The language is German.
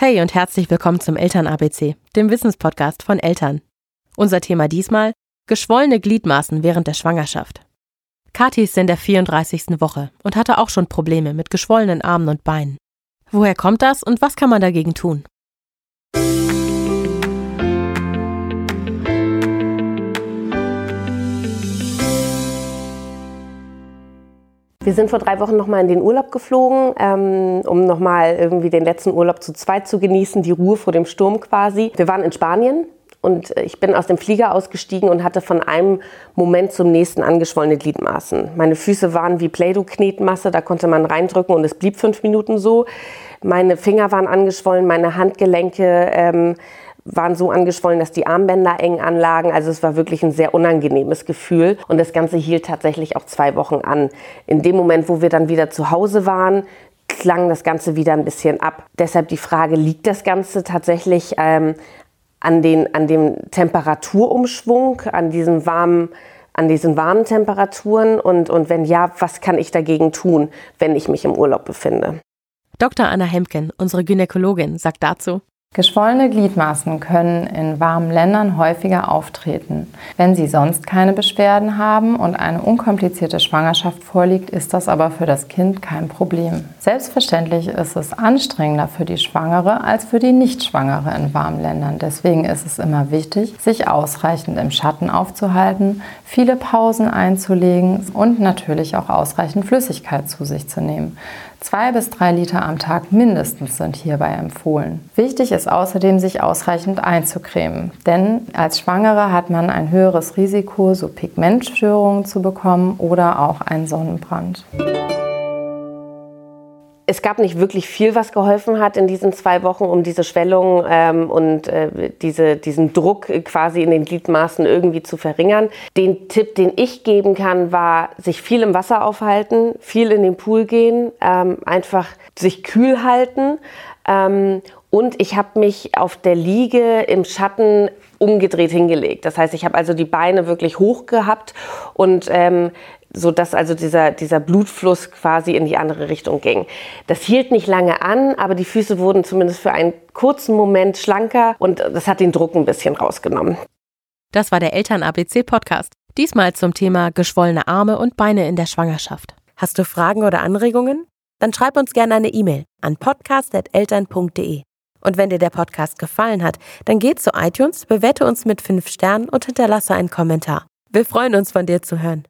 Hey und herzlich willkommen zum Eltern-ABC, dem Wissenspodcast von Eltern. Unser Thema diesmal: geschwollene Gliedmaßen während der Schwangerschaft. Kathi ist in der 34. Woche und hatte auch schon Probleme mit geschwollenen Armen und Beinen. Woher kommt das und was kann man dagegen tun? Wir sind vor drei Wochen nochmal in den Urlaub geflogen, ähm, um nochmal irgendwie den letzten Urlaub zu zweit zu genießen, die Ruhe vor dem Sturm quasi. Wir waren in Spanien und ich bin aus dem Flieger ausgestiegen und hatte von einem Moment zum nächsten angeschwollene Gliedmaßen. Meine Füße waren wie Play-Doh-Knetmasse, da konnte man reindrücken und es blieb fünf Minuten so. Meine Finger waren angeschwollen, meine Handgelenke ähm, waren so angeschwollen, dass die Armbänder eng anlagen. Also es war wirklich ein sehr unangenehmes Gefühl. Und das Ganze hielt tatsächlich auch zwei Wochen an. In dem Moment, wo wir dann wieder zu Hause waren, klang das Ganze wieder ein bisschen ab. Deshalb die Frage, liegt das Ganze tatsächlich ähm, an, den, an dem Temperaturumschwung, an diesen warmen an diesen warmen Temperaturen und, und wenn ja, was kann ich dagegen tun, wenn ich mich im Urlaub befinde? Dr. Anna Hemken, unsere Gynäkologin, sagt dazu, Geschwollene Gliedmaßen können in warmen Ländern häufiger auftreten. Wenn Sie sonst keine Beschwerden haben und eine unkomplizierte Schwangerschaft vorliegt, ist das aber für das Kind kein Problem. Selbstverständlich ist es anstrengender für die Schwangere als für die Nichtschwangere in warmen Ländern. Deswegen ist es immer wichtig, sich ausreichend im Schatten aufzuhalten, viele Pausen einzulegen und natürlich auch ausreichend Flüssigkeit zu sich zu nehmen. Zwei bis drei Liter am Tag mindestens sind hierbei empfohlen. Wichtig ist außerdem, sich ausreichend einzucremen, denn als Schwangere hat man ein höheres Risiko, so Pigmentstörungen zu bekommen oder auch einen Sonnenbrand es gab nicht wirklich viel, was geholfen hat in diesen zwei Wochen, um diese Schwellung ähm, und äh, diese, diesen Druck quasi in den Gliedmaßen irgendwie zu verringern. Den Tipp, den ich geben kann, war, sich viel im Wasser aufhalten, viel in den Pool gehen, ähm, einfach sich kühl halten. Ähm, und ich habe mich auf der Liege im Schatten umgedreht hingelegt. Das heißt, ich habe also die Beine wirklich hoch gehabt und ähm, so dass also dieser, dieser Blutfluss quasi in die andere Richtung ging. Das hielt nicht lange an, aber die Füße wurden zumindest für einen kurzen Moment schlanker und das hat den Druck ein bisschen rausgenommen. Das war der Eltern-ABC-Podcast. Diesmal zum Thema geschwollene Arme und Beine in der Schwangerschaft. Hast du Fragen oder Anregungen? Dann schreib uns gerne eine E-Mail an podcast.eltern.de. Und wenn dir der Podcast gefallen hat, dann geh zu iTunes, bewerte uns mit 5 Sternen und hinterlasse einen Kommentar. Wir freuen uns, von dir zu hören.